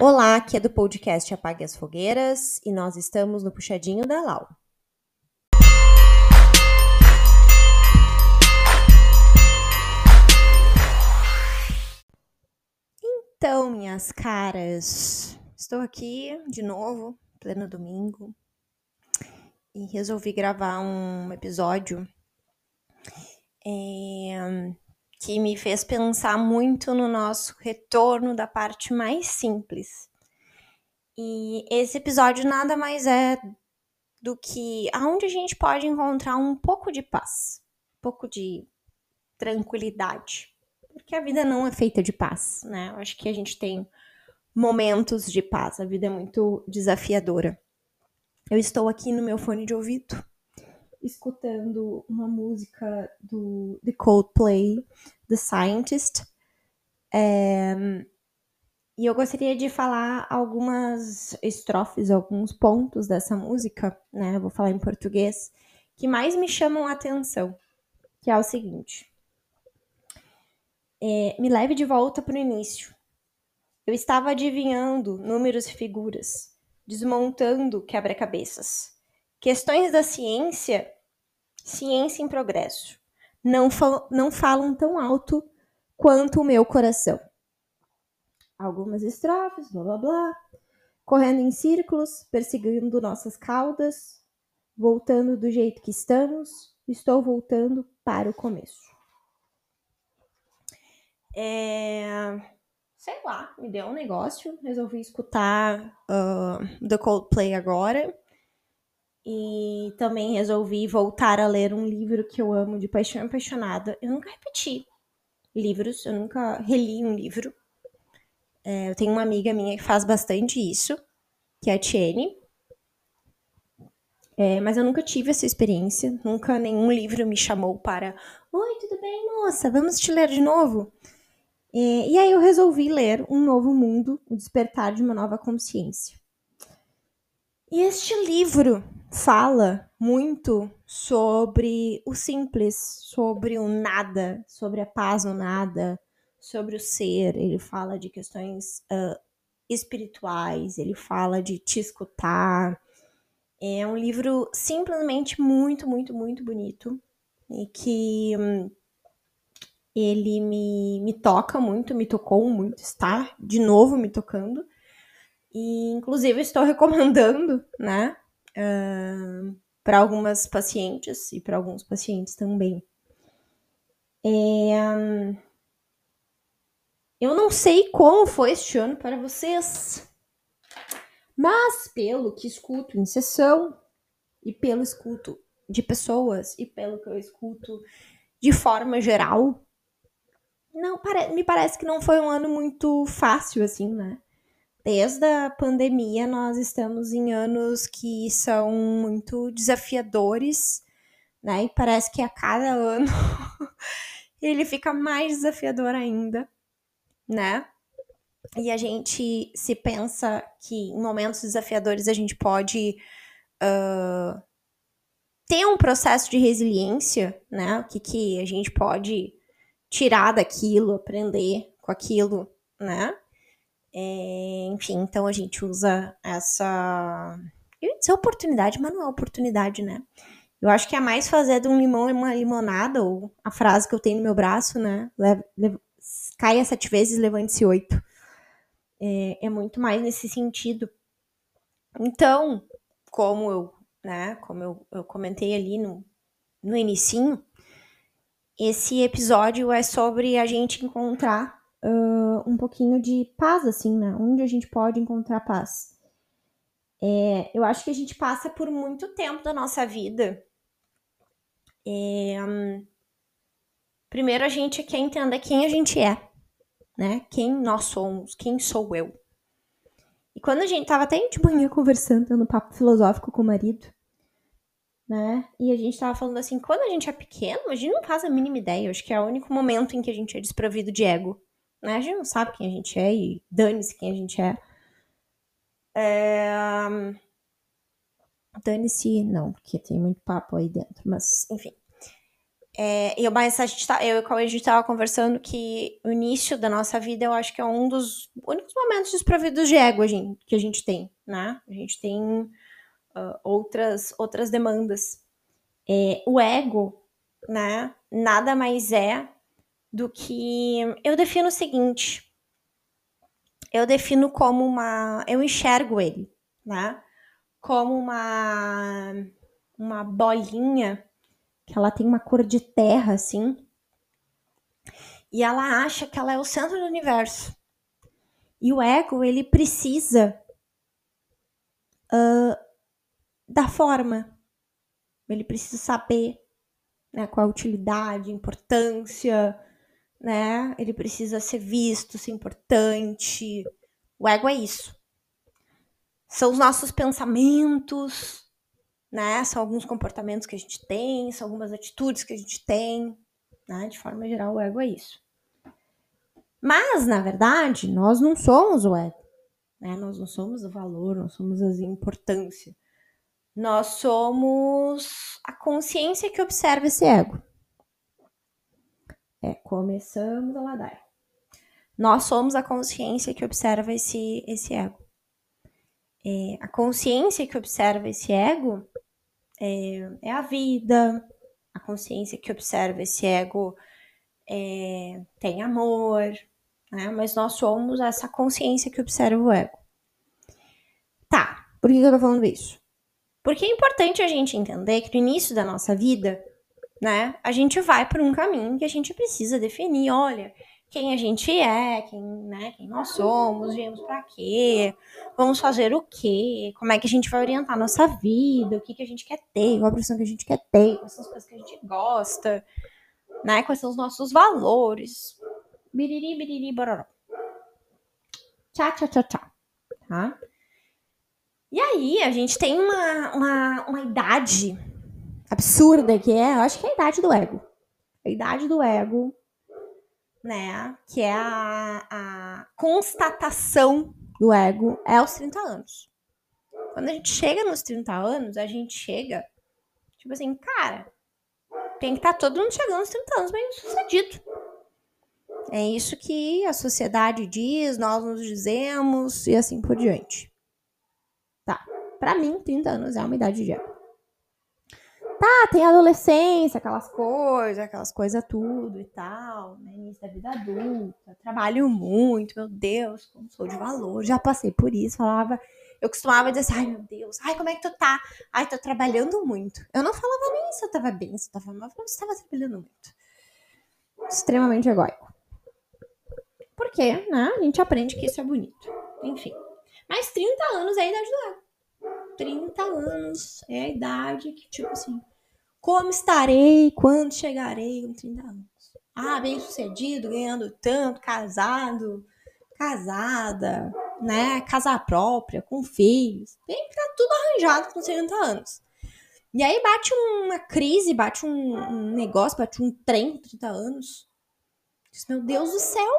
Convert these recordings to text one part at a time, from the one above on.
Olá, aqui é do podcast Apague as Fogueiras e nós estamos no Puxadinho da Lau. Então, minhas caras, estou aqui de novo, pleno domingo, e resolvi gravar um episódio é, que me fez pensar muito no nosso retorno da parte mais simples. E esse episódio nada mais é do que aonde a gente pode encontrar um pouco de paz, um pouco de tranquilidade. Porque a vida não é feita de paz, né? Eu acho que a gente tem momentos de paz, a vida é muito desafiadora. Eu estou aqui no meu fone de ouvido escutando uma música do The Coldplay, The Scientist. É, e eu gostaria de falar algumas estrofes, alguns pontos dessa música, né? Eu vou falar em português, que mais me chamam a atenção, que é o seguinte. É, me leve de volta para o início. Eu estava adivinhando números e figuras, desmontando quebra-cabeças. Questões da ciência ciência em progresso. Não, fal não falam tão alto quanto o meu coração. Algumas estrofes, blá blá blá. Correndo em círculos, perseguindo nossas caudas, voltando do jeito que estamos, estou voltando para o começo. É... Sei lá, me deu um negócio, resolvi escutar uh, The Coldplay agora e também resolvi voltar a ler um livro que eu amo de paixão apaixonada. Eu nunca repeti livros, eu nunca reli um livro. É, eu tenho uma amiga minha que faz bastante isso, que é a Tiene. É, mas eu nunca tive essa experiência, nunca nenhum livro me chamou para Oi, tudo bem, moça? Vamos te ler de novo? É, e aí eu resolvi ler Um Novo Mundo, O Despertar de uma Nova Consciência. E este livro fala muito sobre o simples, sobre o nada, sobre a paz no nada, sobre o ser. Ele fala de questões uh, espirituais, ele fala de te escutar. É um livro simplesmente muito, muito, muito bonito e que hum, ele me, me toca muito, me tocou muito, está de novo me tocando. E, inclusive, estou recomendando, né? Uh, para algumas pacientes e para alguns pacientes também. É, eu não sei como foi este ano para vocês, mas pelo que escuto em sessão e pelo escuto de pessoas e pelo que eu escuto de forma geral, não me parece que não foi um ano muito fácil assim, né? Desde a pandemia, nós estamos em anos que são muito desafiadores, né? E parece que a cada ano ele fica mais desafiador ainda, né? E a gente se pensa que em momentos desafiadores a gente pode uh, ter um processo de resiliência, né? O que, que a gente pode tirar daquilo, aprender com aquilo, né? É, enfim, então a gente usa essa. Eu ia dizer oportunidade, mas não é oportunidade, né? Eu acho que é mais fazer de um limão uma limonada, ou a frase que eu tenho no meu braço, né? Caia sete vezes, levante-se oito. É, é muito mais nesse sentido. Então, como eu, né, como eu, eu comentei ali no, no inicinho, esse episódio é sobre a gente encontrar uh, um pouquinho de paz, assim, né? Onde a gente pode encontrar paz. É, eu acho que a gente passa por muito tempo da nossa vida. É, um, primeiro a gente quer entender quem a gente é, né? Quem nós somos, quem sou eu. E quando a gente tava até de manhã conversando, no papo filosófico com o marido, né? E a gente tava falando assim, quando a gente é pequeno, a gente não faz a mínima ideia. Eu acho que é o único momento em que a gente é desprovido de ego né? A gente não sabe quem a gente é e dane-se quem a gente é. é... Dane-se, não, porque tem muito papo aí dentro, mas enfim. É, eu, mas a gente tá, eu e a gente estava conversando que o início da nossa vida eu acho que é um dos únicos momentos desprovidos de ego gente, que a gente tem, né? A gente tem uh, outras, outras demandas. É, o ego, né? Nada mais é do que. Eu defino o seguinte. Eu defino como uma. Eu enxergo ele, né? Como uma. Uma bolinha que ela tem uma cor de terra, assim. E ela acha que ela é o centro do universo. E o ego, ele precisa uh, da forma. Ele precisa saber né, qual a utilidade, importância, né? Ele precisa ser visto, ser importante. O ego é isso. São os nossos pensamentos, né? São alguns comportamentos que a gente tem, são algumas atitudes que a gente tem, né? De forma geral, o ego é isso. Mas, na verdade, nós não somos o ego, né? Nós não somos o valor, nós somos a importância. Nós somos a consciência que observa esse ego. É, começamos a ladar. Nós somos a consciência que observa esse, esse ego. É, a consciência que observa esse ego é, é a vida, a consciência que observa esse ego é, tem amor, né? Mas nós somos essa consciência que observa o ego. Tá, por que eu tô falando isso? Porque é importante a gente entender que no início da nossa vida, né, a gente vai por um caminho que a gente precisa definir. Olha, quem a gente é, quem, né, quem nós somos, viemos para quê, vamos fazer o quê, como é que a gente vai orientar a nossa vida, o que, que a gente quer ter, qual a profissão que a gente quer ter, quais são as coisas que a gente gosta, né, quais são os nossos valores. Biriri, biriri, bororó. Tchá, tchá, tchá, tchá. Tá? E aí, a gente tem uma, uma, uma idade absurda que é, eu acho que é a idade do ego. A idade do ego né? Que é a, a constatação do ego, é aos 30 anos. Quando a gente chega nos 30 anos, a gente chega, tipo assim, cara, tem que estar tá todo mundo chegando aos 30 anos bem sucedido. É isso que a sociedade diz, nós nos dizemos e assim por diante. Tá. Pra mim, 30 anos é uma idade de ego. Tá, tem adolescência, aquelas coisas, aquelas coisas tudo e tal, né? Início da vida adulta, trabalho muito, meu Deus, como sou de valor, já passei por isso, falava, eu costumava dizer assim, ai meu Deus, ai como é que tu tá? Ai, tô trabalhando muito. Eu não falava nem se eu tava bem, se eu tava mal, eu tava trabalhando muito. Extremamente egóico. Porque, né, a gente aprende que isso é bonito. Enfim. Mas 30 anos é a idade do. 30 anos é a idade que, tipo assim, como estarei quando chegarei com 30 anos? Ah, bem sucedido, ganhando tanto, casado, casada, né? Casa própria, com filhos. Tem que estar tudo arranjado com 30 anos. E aí bate uma crise, bate um, um negócio, bate um trem com 30 anos. Diz, meu Deus do céu,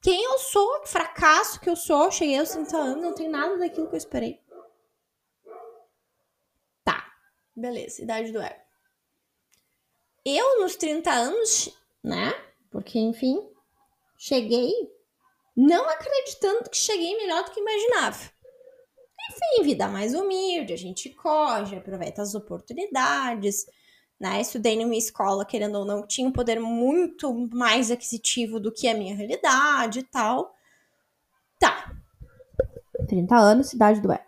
quem eu sou, que fracasso que eu sou, cheguei aos 30 anos, não tem nada daquilo que eu esperei. Beleza, idade do ego. Eu, nos 30 anos, né? Porque, enfim, cheguei não acreditando que cheguei melhor do que imaginava. Enfim, vida mais humilde, a gente corre, aproveita as oportunidades, né? Estudei numa escola, querendo ou não, tinha um poder muito mais aquisitivo do que a minha realidade e tal. Tá. 30 anos, cidade do ego.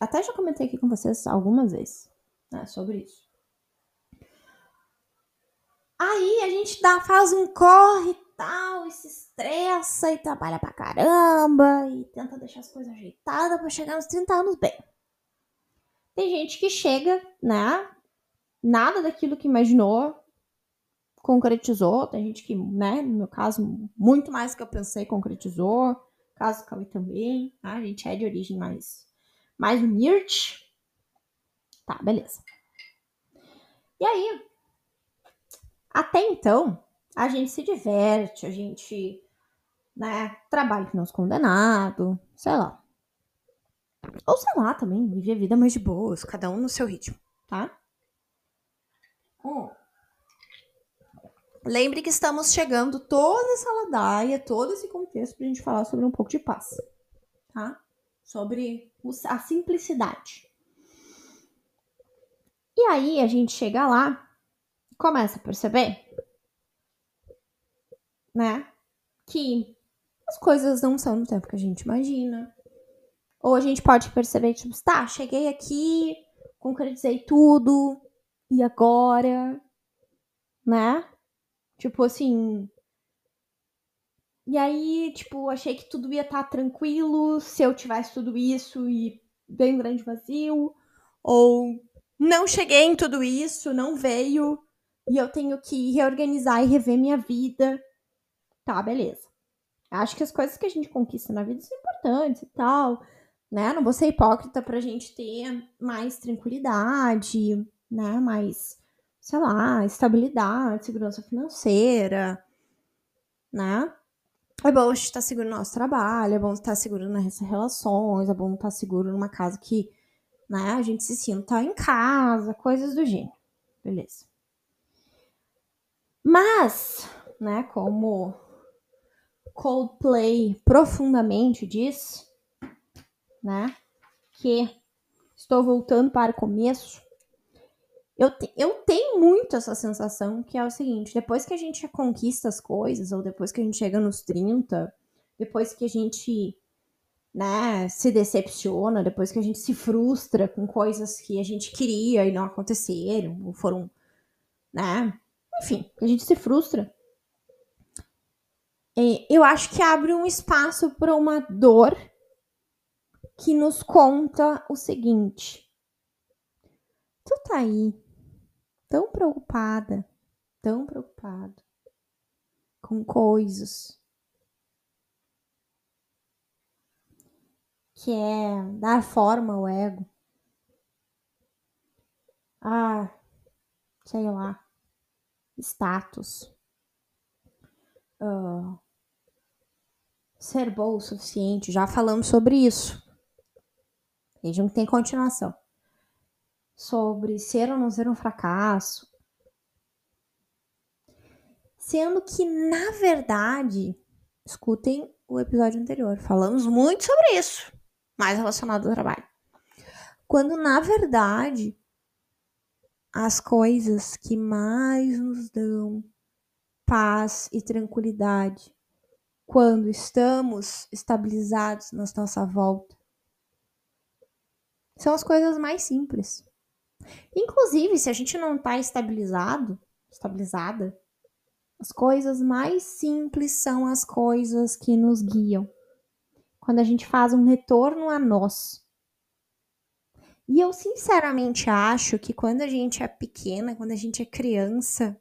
Até já comentei aqui com vocês algumas vezes né, sobre isso. Aí a gente dá, faz um corre e tal, e se estressa e trabalha pra caramba e tenta deixar as coisas ajeitadas para chegar nos 30 anos bem. Tem gente que chega, né? Nada daquilo que imaginou concretizou. Tem gente que, né, no meu caso, muito mais do que eu pensei concretizou. Caso Cauê também. Né? A gente é de origem mais mais humilde. Tá, beleza. E aí, até então, a gente se diverte, a gente, né, trabalha não é condenado, sei lá. Ou sei lá também, vive a vida mais de boas, cada um no seu ritmo, tá? Um. Lembre que estamos chegando toda essa ladaia, todo esse contexto para a gente falar sobre um pouco de paz, tá? Sobre a simplicidade. E aí a gente chega lá, começa a perceber, né, que as coisas não são no tempo que a gente imagina. Ou a gente pode perceber, tipo, tá, cheguei aqui, concretizei tudo, e agora? Né? Tipo assim. E aí, tipo, achei que tudo ia estar tá tranquilo se eu tivesse tudo isso e bem um grande vazio. Ou não cheguei em tudo isso, não veio, e eu tenho que reorganizar e rever minha vida. Tá, beleza. Acho que as coisas que a gente conquista na vida são importantes e tal, né? Não vou ser hipócrita pra gente ter mais tranquilidade, né? Mais, sei lá, estabilidade, segurança financeira, né? É bom estar seguro no nosso trabalho, é bom estar seguro nas relações, é bom estar seguro numa casa que, né, a gente se sinta em casa, coisas do gênero. Beleza. Mas, né, como Coldplay profundamente diz, né? Que estou voltando para o começo. Eu, te, eu tenho muito essa sensação que é o seguinte: depois que a gente conquista as coisas, ou depois que a gente chega nos 30, depois que a gente né, se decepciona, depois que a gente se frustra com coisas que a gente queria e não aconteceram, ou foram, né? Enfim, a gente se frustra. É, eu acho que abre um espaço para uma dor que nos conta o seguinte: tu tá aí, tão preocupada, tão preocupado com coisas que é dar forma ao ego. Ah, sei lá, status. Uh, ser bom o suficiente, já falamos sobre isso. Vejam que tem continuação. Sobre ser ou não ser um fracasso. Sendo que, na verdade, escutem o episódio anterior, falamos muito sobre isso, mais relacionado ao trabalho. Quando, na verdade, as coisas que mais nos dão paz e tranquilidade quando estamos estabilizados na nossa volta. São as coisas mais simples. Inclusive, se a gente não está estabilizado, estabilizada, as coisas mais simples são as coisas que nos guiam. Quando a gente faz um retorno a nós. E eu sinceramente acho que quando a gente é pequena, quando a gente é criança,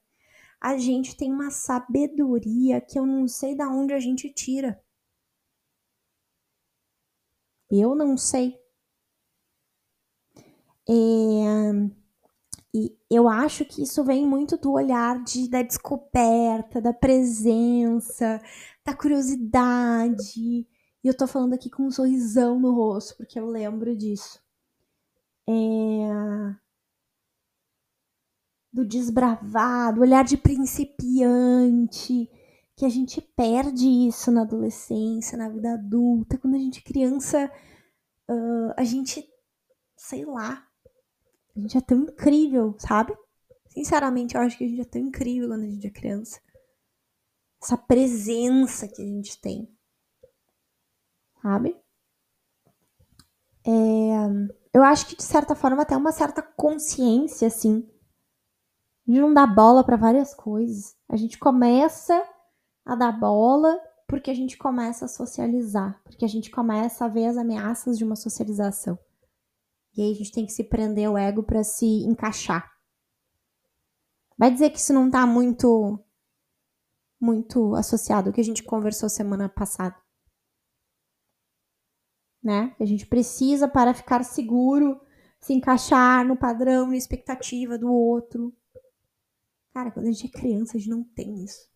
a gente tem uma sabedoria que eu não sei da onde a gente tira. Eu não sei. É, e eu acho que isso vem muito do olhar de, da descoberta, da presença, da curiosidade. E eu tô falando aqui com um sorrisão no rosto, porque eu lembro disso. É, do desbravado, olhar de principiante, que a gente perde isso na adolescência, na vida adulta. Quando a gente é criança, uh, a gente, sei lá, a gente é tão incrível, sabe? Sinceramente, eu acho que a gente é tão incrível quando a gente é criança. Essa presença que a gente tem, sabe? É, eu acho que de certa forma até uma certa consciência, assim, gente não dá bola para várias coisas. A gente começa a dar bola porque a gente começa a socializar, porque a gente começa a ver as ameaças de uma socialização. E aí a gente tem que se prender o ego para se encaixar. Vai dizer que isso não tá muito muito associado ao que a gente conversou semana passada. Né? A gente precisa para ficar seguro, se encaixar no padrão, na expectativa do outro. Cara, quando a gente é criança, a gente não tem isso.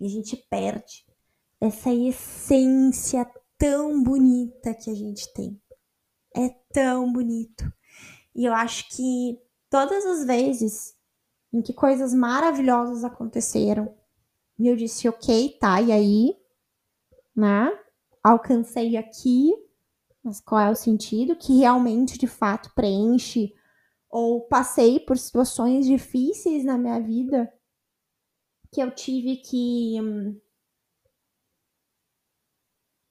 E a gente perde essa essência tão bonita que a gente tem. É tão bonito. E eu acho que todas as vezes em que coisas maravilhosas aconteceram. E eu disse, ok, tá, e aí? Né? Alcancei aqui, mas qual é o sentido? Que realmente, de fato, preenche ou passei por situações difíceis na minha vida que eu tive que hum,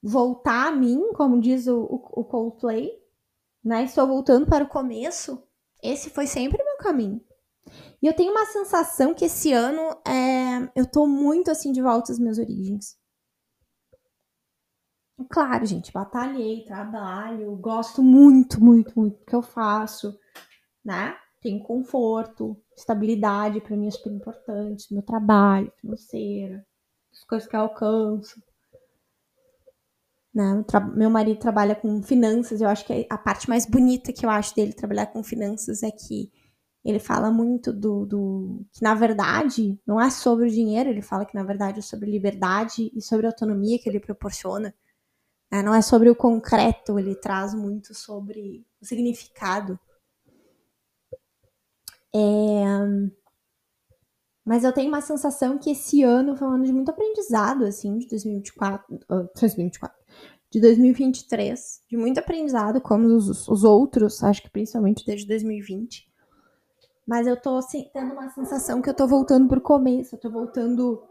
voltar a mim, como diz o, o, o Coldplay, né? Estou voltando para o começo. Esse foi sempre o meu caminho. E eu tenho uma sensação que esse ano é, eu tô muito assim de volta às minhas origens. Claro, gente, batalhei, trabalho, gosto muito, muito, muito do que eu faço, né? Tenho conforto, estabilidade para mim é super importante, meu trabalho financeiro, as coisas que eu alcanço. Né? Meu marido trabalha com finanças, eu acho que a parte mais bonita que eu acho dele trabalhar com finanças é que ele fala muito do, do, que, na verdade, não é sobre o dinheiro, ele fala que, na verdade, é sobre liberdade e sobre a autonomia que ele proporciona. Né? Não é sobre o concreto, ele traz muito sobre o significado. É... Mas eu tenho uma sensação que esse ano foi um ano de muito aprendizado, assim, de 2024, uh, 2024 de 2023, de muito aprendizado, como os, os outros, acho que principalmente desde 2020. Mas eu tô assim, tendo uma sensação que eu tô voltando pro começo, eu tô voltando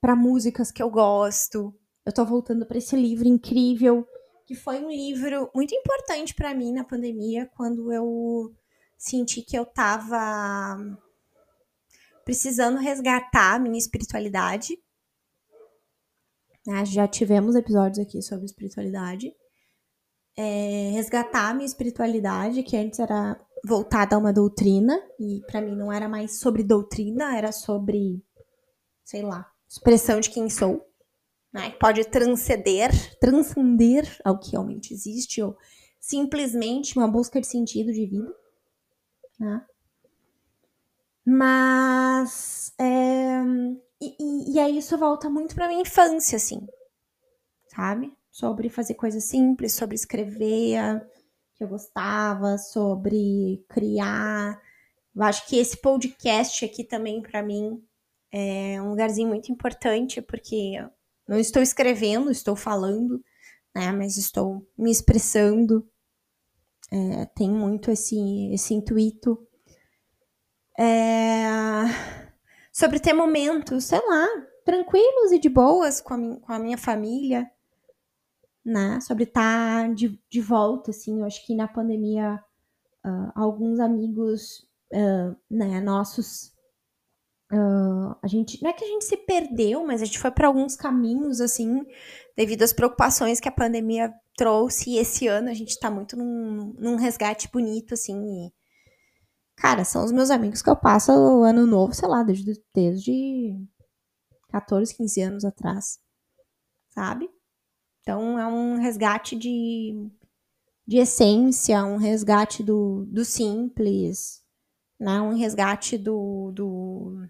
para músicas que eu gosto, eu tô voltando para esse livro incrível, que foi um livro muito importante para mim na pandemia, quando eu senti que eu tava precisando resgatar a minha espiritualidade. Né? Já tivemos episódios aqui sobre espiritualidade. É, resgatar a minha espiritualidade, que antes era voltada a uma doutrina, e para mim não era mais sobre doutrina, era sobre, sei lá, expressão de quem sou, né? Pode transcender, transcender ao que realmente existe, ou simplesmente uma busca de sentido de vida, né? Mas. É, e, e, aí isso volta muito pra minha infância, assim. Sabe? Sobre fazer coisas simples, sobre escrever, que eu gostava, sobre criar. Eu acho que esse podcast aqui também, para mim, é um lugarzinho muito importante, porque não estou escrevendo, estou falando, né? Mas estou me expressando. É, tem muito esse, esse intuito é... Sobre ter momentos, sei lá, tranquilos e de boas com a, minha, com a minha família, né? Sobre estar tá de, de volta, assim. Eu acho que na pandemia, uh, alguns amigos, uh, né, nossos. Uh, a gente não é que a gente se perdeu, mas a gente foi para alguns caminhos assim, devido às preocupações que a pandemia trouxe. E esse ano a gente está muito num, num resgate bonito, assim, e, Cara, são os meus amigos que eu passo o ano novo, sei lá, desde, desde 14, 15 anos atrás. Sabe? Então é um resgate de, de essência, um resgate do, do simples, né? um resgate do, do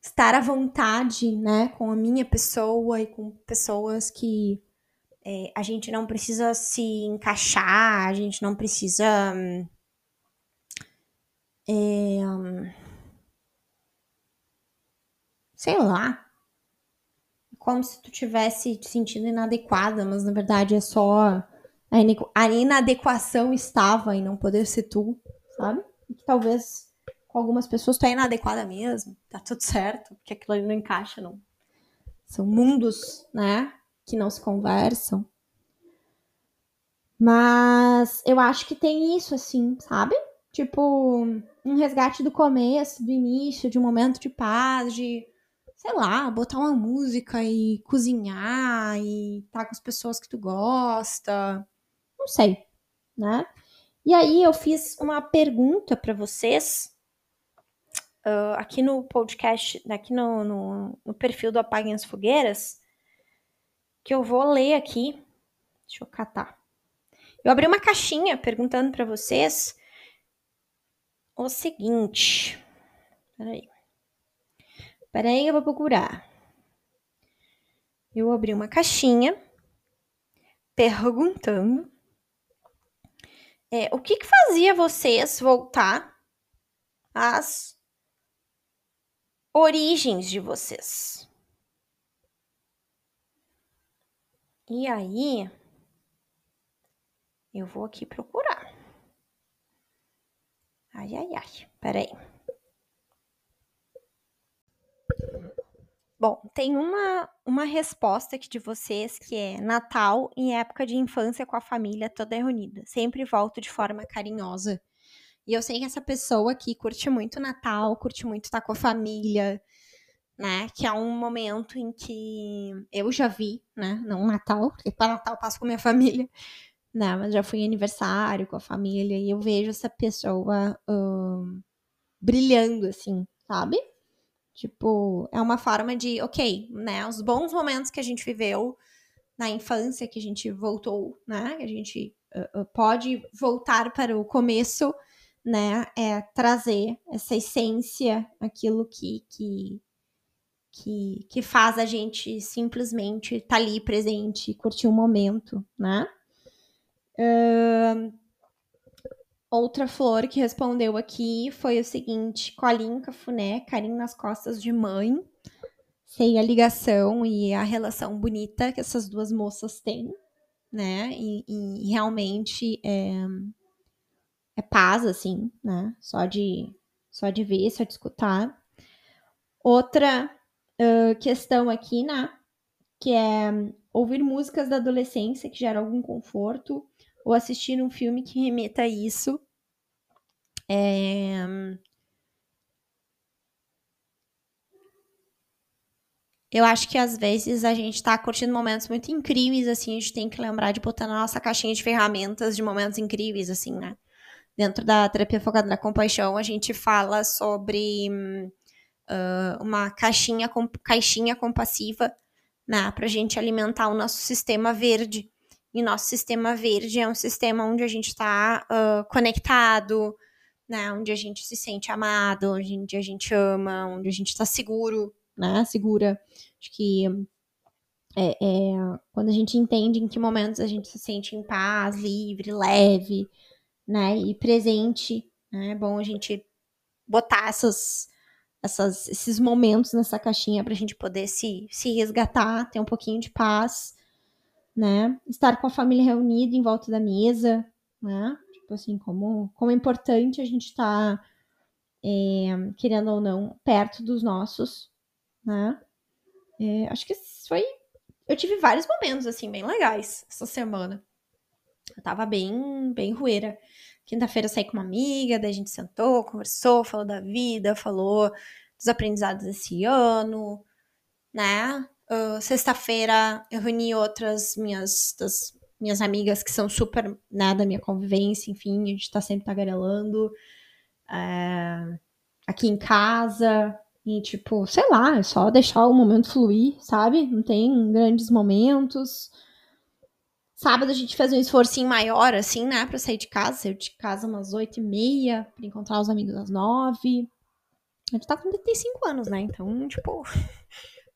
estar à vontade né? com a minha pessoa e com pessoas que é, a gente não precisa se encaixar, a gente não precisa. Hum, é, sei lá. Como se tu tivesse te sentindo inadequada, mas na verdade é só a inadequação estava em não poder ser tu, sabe? E que talvez com algumas pessoas tu é inadequada mesmo, tá tudo certo, porque aquilo ali não encaixa, não. São mundos, né, que não se conversam. Mas eu acho que tem isso, assim, sabe? Tipo, um resgate do começo, do início, de um momento de paz, de, sei lá, botar uma música e cozinhar e estar tá com as pessoas que tu gosta. Não sei, né? E aí eu fiz uma pergunta para vocês uh, aqui no podcast, aqui no, no, no perfil do Apaguem as Fogueiras, que eu vou ler aqui. Deixa eu catar. Eu abri uma caixinha perguntando para vocês o seguinte. Peraí. Peraí, eu vou procurar. Eu abri uma caixinha perguntando é, o que, que fazia vocês voltar as origens de vocês. E aí, eu vou aqui procurar. Ai, ai, ai. Peraí. Bom, tem uma, uma resposta aqui de vocês que é Natal em época de infância com a família toda reunida. Sempre volto de forma carinhosa. E eu sei que essa pessoa aqui curte muito Natal, curte muito estar com a família, né? Que é um momento em que eu já vi, né? Não Natal, porque para Natal eu passo com minha família, né? Mas já fui em aniversário com a família e eu vejo essa pessoa brilhando, assim, sabe? Tipo, é uma forma de, ok, né? Os bons momentos que a gente viveu na infância, que a gente voltou, né? Que a gente uh, pode voltar para o começo, né? É trazer essa essência, aquilo que, que que, que faz a gente simplesmente estar tá ali presente, curtir o um momento, né? Uh, outra flor que respondeu aqui foi o seguinte: colinho, cafuné, carinho nas costas de mãe. Sei a ligação e a relação bonita que essas duas moças têm, né? E, e realmente é, é paz, assim, né? Só de, só de ver, só de escutar. Outra questão aqui, né? Que é ouvir músicas da adolescência que geram algum conforto, ou assistir um filme que remeta a isso. É... Eu acho que às vezes a gente tá curtindo momentos muito incríveis, assim, a gente tem que lembrar de botar na nossa caixinha de ferramentas de momentos incríveis, assim, né? Dentro da terapia focada na compaixão, a gente fala sobre uh, uma caixinha, caixinha compassiva né, para a gente alimentar o nosso sistema verde. E nosso sistema verde é um sistema onde a gente está uh, conectado, né, onde a gente se sente amado, onde a gente ama, onde a gente está seguro, né, segura. Acho que é, é, quando a gente entende em que momentos a gente se sente em paz, livre, leve, né, e presente, né, é bom a gente botar essas, essas, esses momentos nessa caixinha para a gente poder se, se resgatar, ter um pouquinho de paz, né? Estar com a família reunida em volta da mesa, né? Tipo assim, como, como é importante a gente estar, tá, é, querendo ou não, perto dos nossos, né? É, acho que foi. Eu tive vários momentos, assim, bem legais essa semana. Eu tava bem, bem rueira. Quinta-feira saí com uma amiga, daí a gente sentou, conversou, falou da vida, falou dos aprendizados desse ano, né? Uh, Sexta-feira eu reuni outras minhas, das minhas amigas que são super, né, da minha convivência, enfim, a gente tá sempre tagarelando é, aqui em casa, e tipo, sei lá, é só deixar o momento fluir, sabe? Não tem grandes momentos. Sábado a gente fez um esforcinho maior, assim, né, pra sair de casa. Saiu de casa umas oito e meia, pra encontrar os amigos às nove. A gente tá com 35 anos, né? Então, tipo,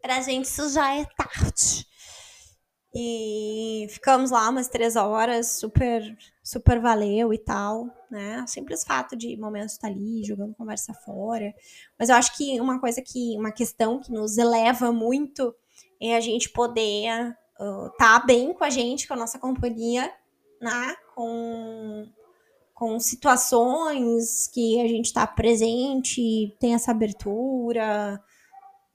pra gente isso já é tarde. E ficamos lá umas três horas, super, super valeu e tal, né? simples fato de momentos estar ali, jogando conversa fora. Mas eu acho que uma coisa que, uma questão que nos eleva muito é a gente poder uh, tá bem com a gente, com a nossa companhia, né? Com, com situações que a gente está presente, tem essa abertura,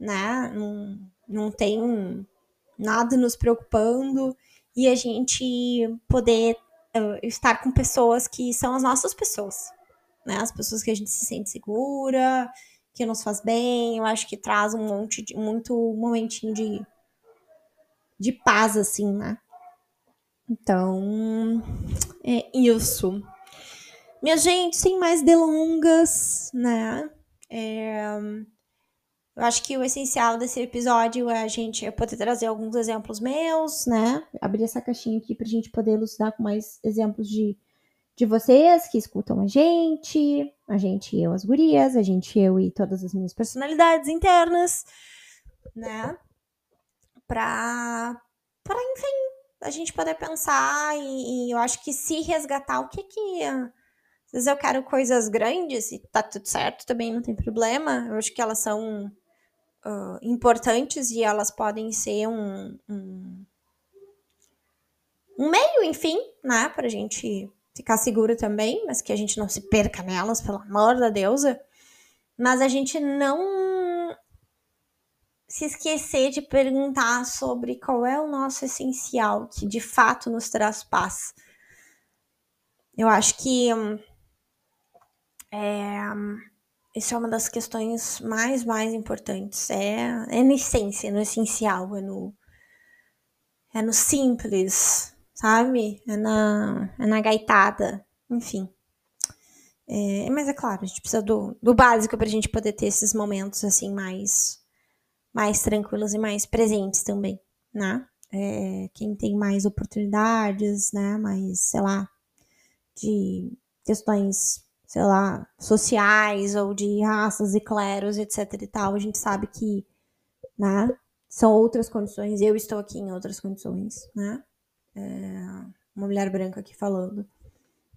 né? Não, não tem nada nos preocupando e a gente poder uh, estar com pessoas que são as nossas pessoas, né? As pessoas que a gente se sente segura, que nos faz bem, eu acho que traz um monte de muito momentinho de de paz, assim, né? Então, é isso. Minha gente, sem mais delongas, né? É, eu acho que o essencial desse episódio é a gente poder trazer alguns exemplos meus, né? Abrir essa caixinha aqui pra gente poder elucidar com mais exemplos de, de vocês que escutam a gente, a gente, eu, as gurias, a gente, eu e todas as minhas personalidades internas, né? para para enfim, a gente poder pensar e, e, eu acho que se resgatar o que que Às vezes eu quero coisas grandes e tá tudo certo, também não tem problema. Eu acho que elas são uh, importantes e elas podem ser um, um, um meio, enfim, né, pra gente ficar seguro também, mas que a gente não se perca nelas, pelo amor da deusa. Mas a gente não se esquecer de perguntar sobre qual é o nosso essencial, que de fato nos traz paz. Eu acho que é, isso é uma das questões mais, mais importantes. É, é na essência, no essencial, é no, é no simples, sabe? É na, é na gaitada, enfim. É, mas é claro, a gente precisa do, do básico para a gente poder ter esses momentos assim mais, mais tranquilos e mais presentes também, né? É, quem tem mais oportunidades, né? Mais, sei lá, de questões, sei lá, sociais ou de raças e cleros, etc e tal, a gente sabe que, né? São outras condições. Eu estou aqui em outras condições, né? É, uma mulher branca aqui falando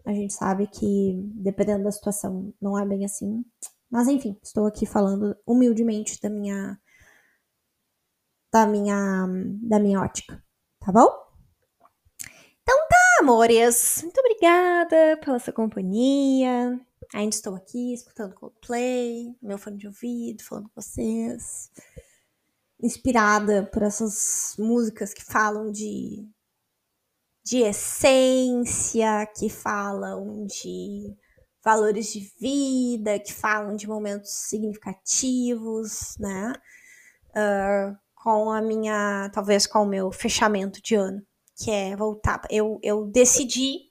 a gente sabe que, dependendo da situação, não é bem assim. Mas enfim, estou aqui falando humildemente da minha da minha da minha ótica, tá bom? Então tá, amores. Muito obrigada pela sua companhia. Ainda estou aqui escutando Coldplay, meu fone de ouvido, falando com vocês. Inspirada por essas músicas que falam de de essência, que falam de valores de vida, que falam de momentos significativos, né? Uh, com a minha, talvez com o meu fechamento de ano, que é voltar. Eu, eu decidi,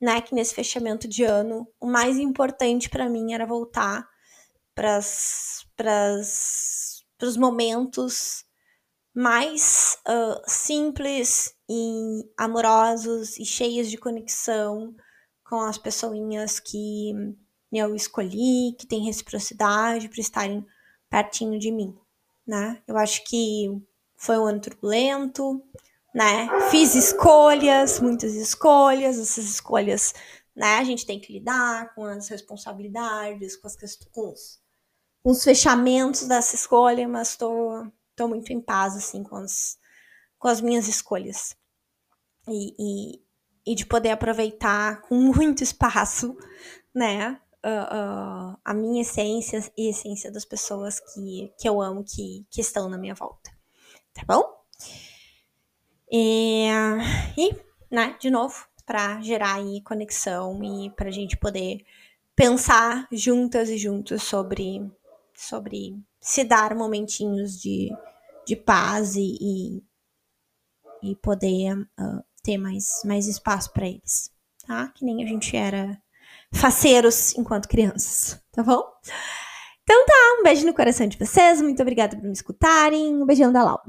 né, que nesse fechamento de ano, o mais importante para mim era voltar para os momentos mais uh, simples e amorosos e cheios de conexão com as pessoinhas que eu escolhi, que têm reciprocidade para estarem pertinho de mim, né? Eu acho que foi um ano turbulento, né? Fiz escolhas, muitas escolhas, essas escolhas, né? A gente tem que lidar com as responsabilidades, com, as, com os, com os fechamentos dessa escolha, mas tô tô muito em paz, assim, com as, com as minhas escolhas. E, e, e de poder aproveitar com muito espaço, né? Uh, uh, a minha essência e a essência das pessoas que, que eu amo, que, que estão na minha volta. Tá bom? E, e né, de novo, para gerar aí conexão e para a gente poder pensar juntas e juntos sobre, sobre se dar momentinhos de, de paz e, e, poder uh, ter mais, mais espaço para eles, tá? Que nem a gente era faceiros enquanto crianças, tá bom? Então tá, um beijo no coração de vocês, muito obrigada por me escutarem, um beijão da Lau.